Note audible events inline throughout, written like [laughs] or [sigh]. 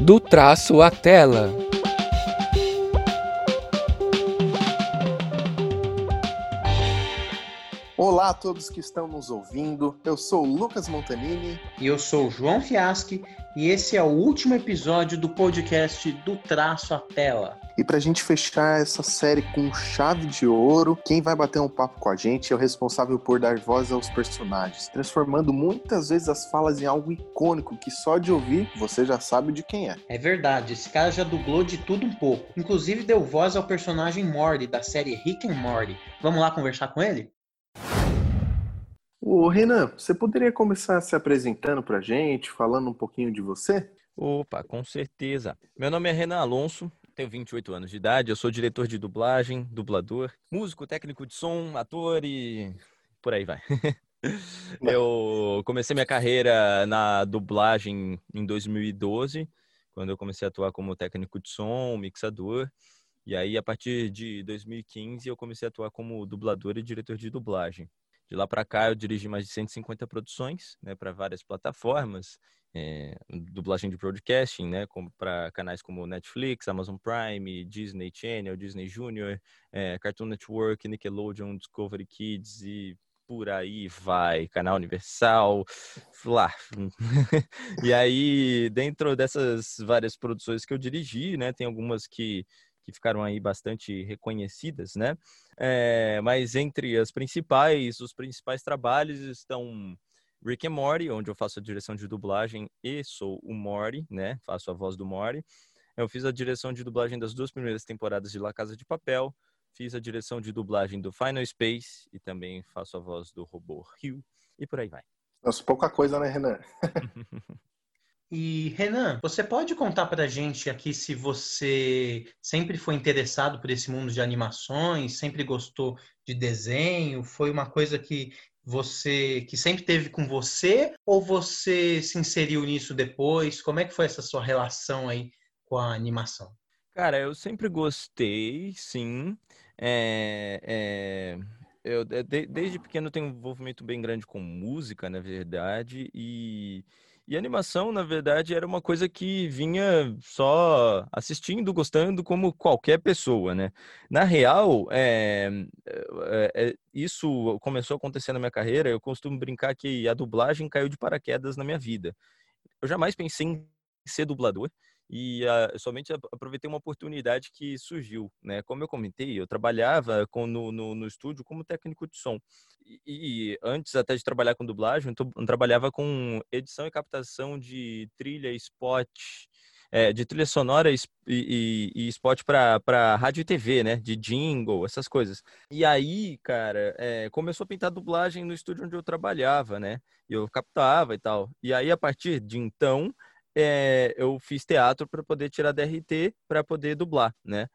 do traço à tela. Olá a todos que estão nos ouvindo. Eu sou o Lucas Montanini. E eu sou o João Fiaschi. E esse é o último episódio do podcast Do Traço à Tela. E para a gente fechar essa série com chave de ouro, quem vai bater um papo com a gente é o responsável por dar voz aos personagens, transformando muitas vezes as falas em algo icônico que só de ouvir você já sabe de quem é. É verdade, esse cara já dublou de tudo um pouco. Inclusive deu voz ao personagem Morty da série Rick and Morty. Vamos lá conversar com ele? Ô, Renan, você poderia começar se apresentando pra gente, falando um pouquinho de você? Opa, com certeza. Meu nome é Renan Alonso, tenho 28 anos de idade, eu sou diretor de dublagem, dublador, músico, técnico de som, ator e por aí vai. [laughs] eu comecei minha carreira na dublagem em 2012, quando eu comecei a atuar como técnico de som, mixador. E aí, a partir de 2015, eu comecei a atuar como dublador e diretor de dublagem. De lá para cá, eu dirigi mais de 150 produções né, para várias plataformas, é, dublagem de broadcasting, né, para canais como Netflix, Amazon Prime, Disney Channel, Disney Junior, é, Cartoon Network, Nickelodeon, Discovery Kids e por aí vai, canal Universal, lá. [laughs] e aí, dentro dessas várias produções que eu dirigi, né, tem algumas que que ficaram aí bastante reconhecidas, né? É, mas entre as principais, os principais trabalhos estão Rick and Morty, onde eu faço a direção de dublagem e sou o Morty, né? Faço a voz do Morty. Eu fiz a direção de dublagem das duas primeiras temporadas de La Casa de Papel, fiz a direção de dublagem do Final Space e também faço a voz do robô Hugh e por aí vai. Nossa, pouca coisa, né, Renan? [laughs] E Renan, você pode contar para a gente aqui se você sempre foi interessado por esse mundo de animações, sempre gostou de desenho, foi uma coisa que você que sempre teve com você ou você se inseriu nisso depois? Como é que foi essa sua relação aí com a animação? Cara, eu sempre gostei, sim. É, é, eu de, desde pequeno tenho um envolvimento bem grande com música, na verdade, e e animação, na verdade, era uma coisa que vinha só assistindo, gostando, como qualquer pessoa, né? Na real, é, é, é, isso começou a acontecer na minha carreira. Eu costumo brincar que a dublagem caiu de paraquedas na minha vida. Eu jamais pensei em ser dublador e uh, somente aproveitei uma oportunidade que surgiu, né? Como eu comentei, eu trabalhava com, no, no, no estúdio como técnico de som e, e, antes até de trabalhar com dublagem, eu trabalhava com edição e captação de trilha, spot, é, de trilha sonora e, e, e spot para rádio e TV, né? De jingle, essas coisas. E aí, cara, é, começou a pintar dublagem no estúdio onde eu trabalhava, né? E eu captava e tal. E aí, a partir de então, é, eu fiz teatro para poder tirar DRT para poder dublar, né?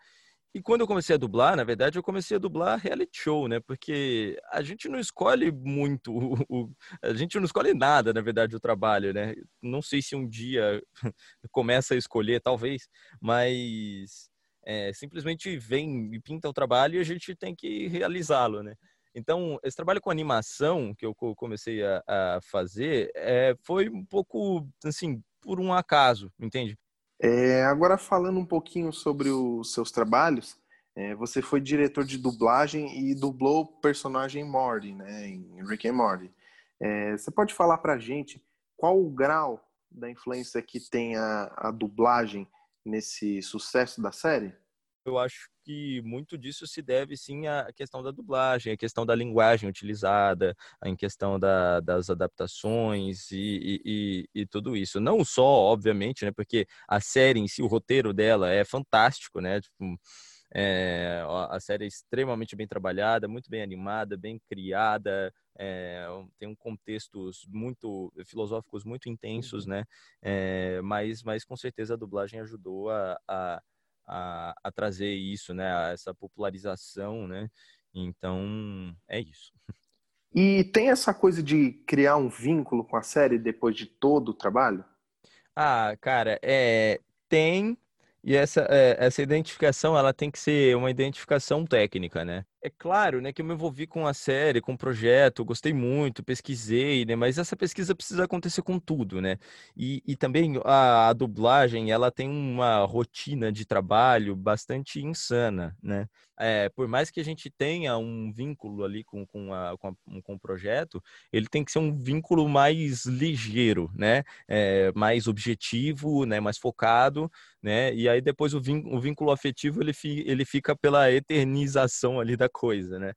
E quando eu comecei a dublar, na verdade, eu comecei a dublar reality show, né? Porque a gente não escolhe muito, o, a gente não escolhe nada, na verdade, o trabalho, né? Não sei se um dia [laughs] começa a escolher, talvez, mas é, simplesmente vem e pinta o trabalho e a gente tem que realizá-lo, né? Então, esse trabalho com animação que eu comecei a, a fazer é, foi um pouco, assim, por um acaso, entende? É, agora falando um pouquinho sobre os seus trabalhos, é, você foi diretor de dublagem e dublou o personagem Morty, né, em Rick and Morty. É, você pode falar pra gente qual o grau da influência que tem a, a dublagem nesse sucesso da série? Eu acho que muito disso se deve sim à questão da dublagem, à questão da linguagem utilizada, em questão da, das adaptações e, e, e, tudo isso. Não só, obviamente, né, porque a série em si, o roteiro dela é fantástico, né? Tipo, é, a série é extremamente bem trabalhada, muito bem animada, bem criada, é, tem um contextos muito filosóficos muito intensos, uhum. né? É, mas, mas com certeza a dublagem ajudou a, a a, a trazer isso, né? Essa popularização, né? Então, é isso. E tem essa coisa de criar um vínculo com a série depois de todo o trabalho? Ah, cara, é, tem. E essa, é, essa identificação, ela tem que ser uma identificação técnica, né? É claro, né, que eu me envolvi com a série, com o projeto, gostei muito, pesquisei, né, mas essa pesquisa precisa acontecer com tudo, né? E, e também a, a, dublagem, ela tem uma rotina de trabalho bastante insana, né? É, por mais que a gente tenha um vínculo ali com, com, a, com, a, com o projeto, ele tem que ser um vínculo mais ligeiro, né? É, mais objetivo, né? Mais focado, né? E aí depois o vínculo, o vínculo afetivo ele, fi, ele fica pela eternização ali da coisa, né?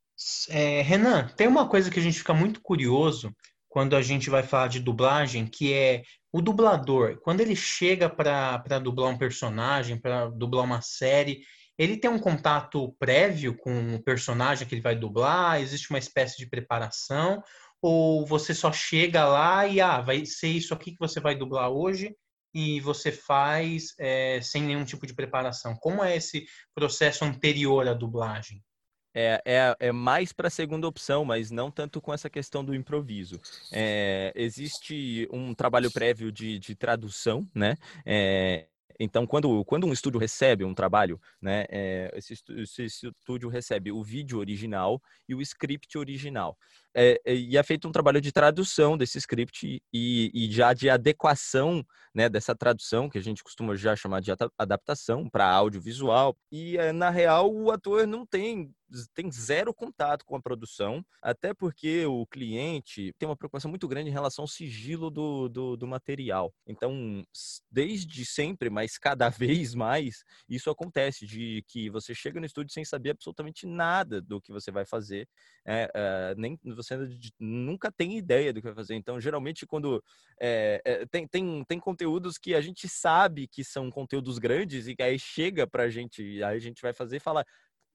É, Renan, tem uma coisa que a gente fica muito curioso quando a gente vai falar de dublagem, que é o dublador. Quando ele chega para dublar um personagem, para dublar uma série, ele tem um contato prévio com o personagem que ele vai dublar? Existe uma espécie de preparação? Ou você só chega lá e ah, vai ser isso aqui que você vai dublar hoje e você faz é, sem nenhum tipo de preparação? Como é esse processo anterior à dublagem? É, é, é, mais para a segunda opção, mas não tanto com essa questão do improviso. É, existe um trabalho prévio de, de tradução, né? É, então, quando, quando um estúdio recebe um trabalho, né, é, esse, esse, estúdio recebe o vídeo original e o script original. É, e é feito um trabalho de tradução desse script e, e já de adequação né, dessa tradução, que a gente costuma já chamar de adaptação para audiovisual. E, na real, o ator não tem tem zero contato com a produção, até porque o cliente tem uma preocupação muito grande em relação ao sigilo do, do, do material. Então, desde sempre, mas cada [laughs] vez mais, isso acontece, de que você chega no estúdio sem saber absolutamente nada do que você vai fazer, é, é, nem nunca tem ideia do que vai fazer. Então, geralmente, quando é, é, tem, tem, tem conteúdos que a gente sabe que são conteúdos grandes e que aí chega pra gente, aí a gente vai fazer e fala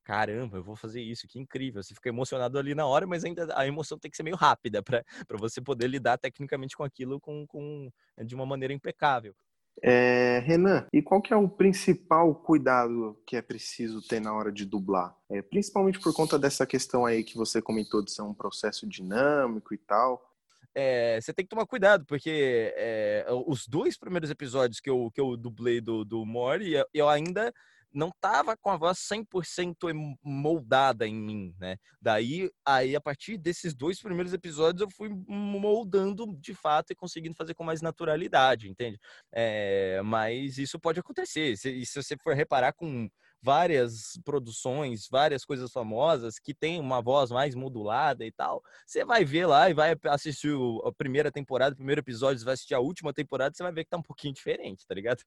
caramba, eu vou fazer isso, que incrível. Você fica emocionado ali na hora, mas ainda a emoção tem que ser meio rápida para você poder lidar tecnicamente com aquilo com, com, de uma maneira impecável. É, Renan, e qual que é o principal cuidado que é preciso ter na hora de dublar? É, principalmente por conta dessa questão aí que você comentou de ser um processo dinâmico e tal. É, você tem que tomar cuidado, porque é, os dois primeiros episódios que eu, que eu dublei do, do Mori, eu ainda não tava com a voz 100% moldada em mim, né? Daí, aí a partir desses dois primeiros episódios eu fui moldando de fato e conseguindo fazer com mais naturalidade, entende? É, mas isso pode acontecer. Se, se você for reparar com várias produções, várias coisas famosas que tem uma voz mais modulada e tal, você vai ver lá e vai assistir a primeira temporada, o primeiro episódio, vai assistir a última temporada, você vai ver que tá um pouquinho diferente, tá ligado?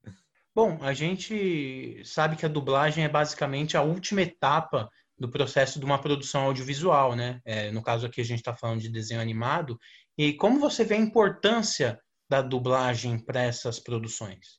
Bom, a gente sabe que a dublagem é basicamente a última etapa do processo de uma produção audiovisual, né? É, no caso aqui a gente está falando de desenho animado. E como você vê a importância da dublagem para essas produções?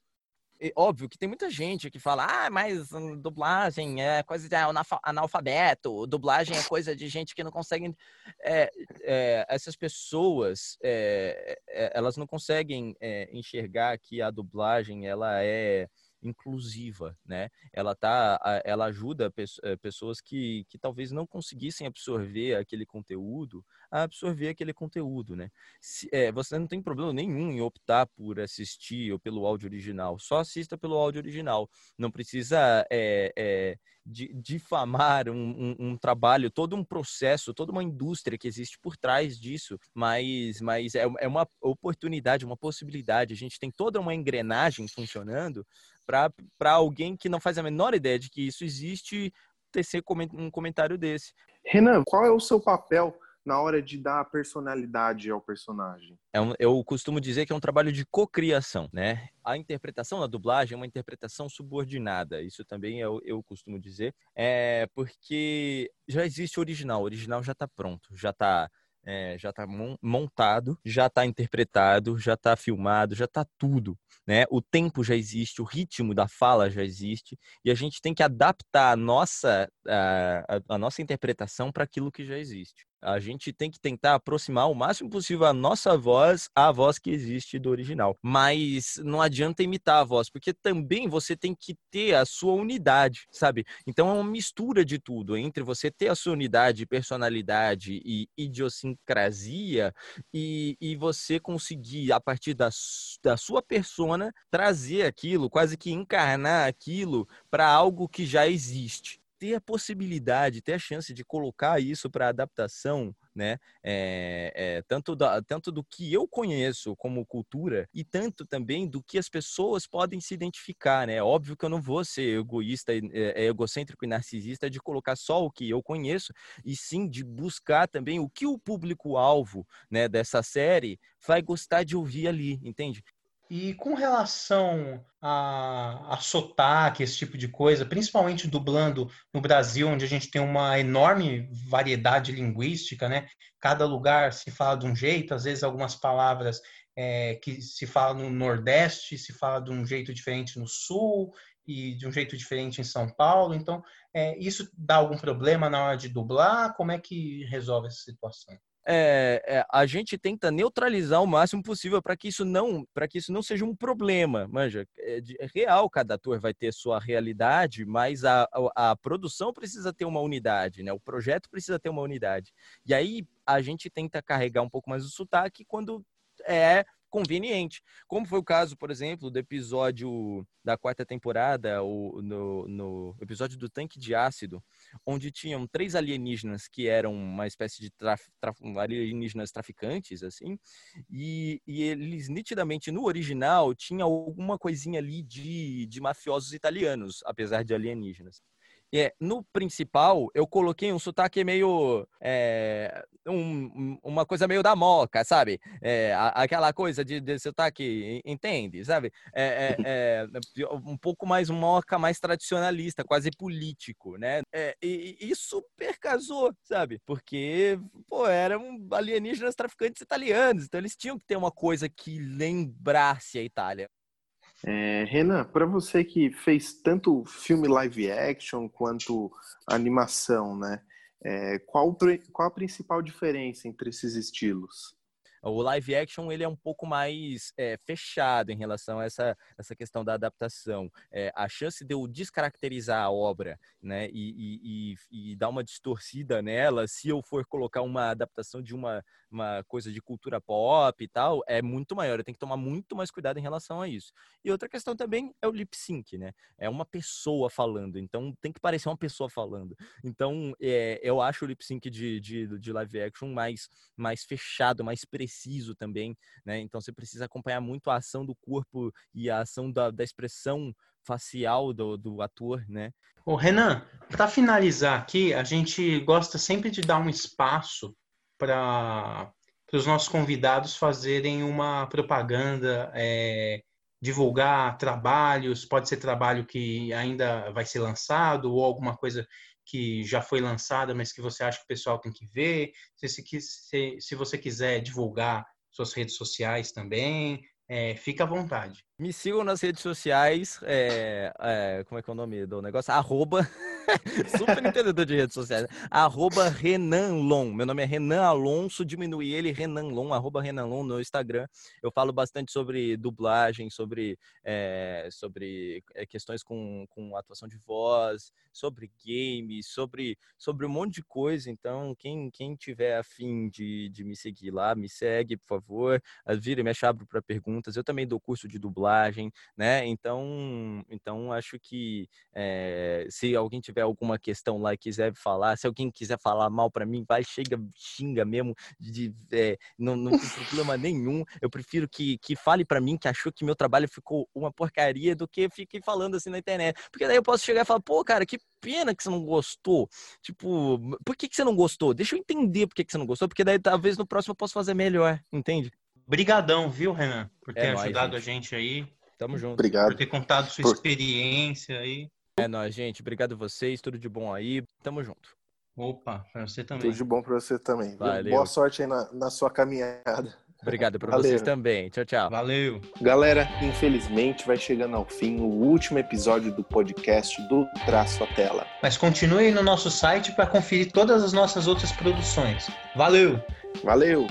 Óbvio que tem muita gente que fala, ah, mas dublagem é coisa de analfabeto, dublagem é coisa de gente que não consegue. É, é, essas pessoas, é, elas não conseguem enxergar que a dublagem ela é inclusiva, né? Ela tá, ela ajuda pessoas que, que talvez não conseguissem absorver aquele conteúdo a absorver aquele conteúdo, né? Se, é, você não tem problema nenhum em optar por assistir ou pelo áudio original, só assista pelo áudio original. Não precisa é, é, difamar um, um, um, trabalho, todo um processo, toda uma indústria que existe por trás disso, mas, mas é, é uma oportunidade, uma possibilidade. A gente tem toda uma engrenagem funcionando para alguém que não faz a menor ideia de que isso existe tecer um comentário desse. Renan, qual é o seu papel na hora de dar personalidade ao personagem? É um, eu costumo dizer que é um trabalho de cocriação, né? A interpretação da dublagem é uma interpretação subordinada. Isso também eu, eu costumo dizer, é porque já existe o original, o original já está pronto, já está é, já está montado, já está interpretado, já está filmado, já está tudo. Né? O tempo já existe, o ritmo da fala já existe, e a gente tem que adaptar a nossa, a, a nossa interpretação para aquilo que já existe. A gente tem que tentar aproximar o máximo possível a nossa voz à voz que existe do original. Mas não adianta imitar a voz, porque também você tem que ter a sua unidade, sabe? Então é uma mistura de tudo entre você ter a sua unidade, personalidade e idiosincrasia e, e você conseguir, a partir da, da sua persona, trazer aquilo, quase que encarnar aquilo para algo que já existe ter a possibilidade, ter a chance de colocar isso para adaptação, né? É, é, tanto, da, tanto do que eu conheço como cultura e tanto também do que as pessoas podem se identificar, né? Óbvio que eu não vou ser egoísta, é, egocêntrico e narcisista de colocar só o que eu conheço e sim de buscar também o que o público-alvo né, dessa série vai gostar de ouvir ali, entende? E com relação a, a sotaque, esse tipo de coisa, principalmente dublando no Brasil, onde a gente tem uma enorme variedade linguística, né? Cada lugar se fala de um jeito, às vezes algumas palavras é, que se fala no Nordeste, se fala de um jeito diferente no Sul e de um jeito diferente em São Paulo. Então, é, isso dá algum problema na hora de dublar? Como é que resolve essa situação? É, é, a gente tenta neutralizar o máximo possível para que isso não para que isso não seja um problema manja? É, é, real cada ator vai ter sua realidade mas a, a, a, produção precisa ter uma unidade né? O projeto precisa ter uma unidade. E aí a gente tenta carregar um pouco mais o sotaque quando é conveniente. Como foi o caso, por exemplo, do episódio da quarta temporada, o, no, no episódio do tanque de ácido, onde tinham três alienígenas que eram uma espécie de traf, traf, alienígenas traficantes, assim, e, e, eles nitidamente no original tinha alguma coisinha ali de, de mafiosos italianos, apesar de alienígenas. É, no principal, eu coloquei um sotaque meio. É, um, uma coisa meio da moca, sabe? É, aquela coisa de, de sotaque, entende? Sabe? É, é, é um pouco mais moca, mais tradicionalista, quase político, né? E, e isso percasou, sabe? Porque, pô, eram alienígenas traficantes italianos, então eles tinham que ter uma coisa que lembrasse a Itália. É, Renan, para você que fez tanto filme live action quanto animação, né? É, qual, qual a principal diferença entre esses estilos? O live action ele é um pouco mais é, fechado em relação a essa, essa questão da adaptação. É, a chance de eu descaracterizar a obra né, e, e, e, e, dar uma distorcida nela, se eu for colocar uma adaptação de uma, uma coisa de cultura pop e tal, é muito maior. Eu tenho que tomar muito mais cuidado em relação a isso. E outra questão também é o lip sync, né? É uma pessoa falando, então tem que parecer uma pessoa falando. Então é, eu acho o lip sync de, de, de live action mais, mais fechado, mais preciso também, né? Então você precisa acompanhar muito a ação do corpo e a ação da, da expressão facial do, do ator, né? Ô Renan, para finalizar aqui, a gente gosta sempre de dar um espaço para os nossos convidados fazerem uma propaganda, é, divulgar trabalhos, pode ser trabalho que ainda vai ser lançado ou alguma coisa que já foi lançada, mas que você acha que o pessoal tem que ver. Se, se, se você quiser divulgar suas redes sociais também, é, fica à vontade. Me sigam nas redes sociais. É, é, como é que é o nome do negócio? Arroba. [laughs] Super entendedor de redes sociais. Arroba Renan. Meu nome é Renan Alonso. Diminui ele, Renan. Arroba Renan no Instagram. Eu falo bastante sobre dublagem, sobre, é, sobre é, questões com, com atuação de voz, sobre games, sobre, sobre um monte de coisa. Então, quem, quem tiver afim de, de me seguir lá, me segue, por favor. Vira e me abro para perguntas. Eu também dou curso de dublagem dublagem, né? Então, então acho que é, se alguém tiver alguma questão lá e quiser falar, se alguém quiser falar mal para mim, vai, chega, xinga mesmo, de, é, não, não tem problema [laughs] nenhum. Eu prefiro que, que fale para mim que achou que meu trabalho ficou uma porcaria do que fique falando assim na internet. Porque daí eu posso chegar e falar, pô, cara, que pena que você não gostou. Tipo, por que, que você não gostou? Deixa eu entender por que, que você não gostou, porque daí talvez no próximo eu possa fazer melhor, entende? Brigadão, viu, Renan, por ter é ajudado nóis, a gente aí. Tamo junto. Obrigado. Por ter contado sua por... experiência aí. É nóis, gente. Obrigado a vocês. Tudo de bom aí. Tamo junto. Opa, pra você também. Tudo de bom pra você também. Valeu. Boa sorte aí na, na sua caminhada. Obrigado para vocês também. Tchau, tchau. Valeu. Galera, infelizmente vai chegando ao fim o último episódio do podcast do Traço à Tela. Mas continue no nosso site para conferir todas as nossas outras produções. Valeu. Valeu.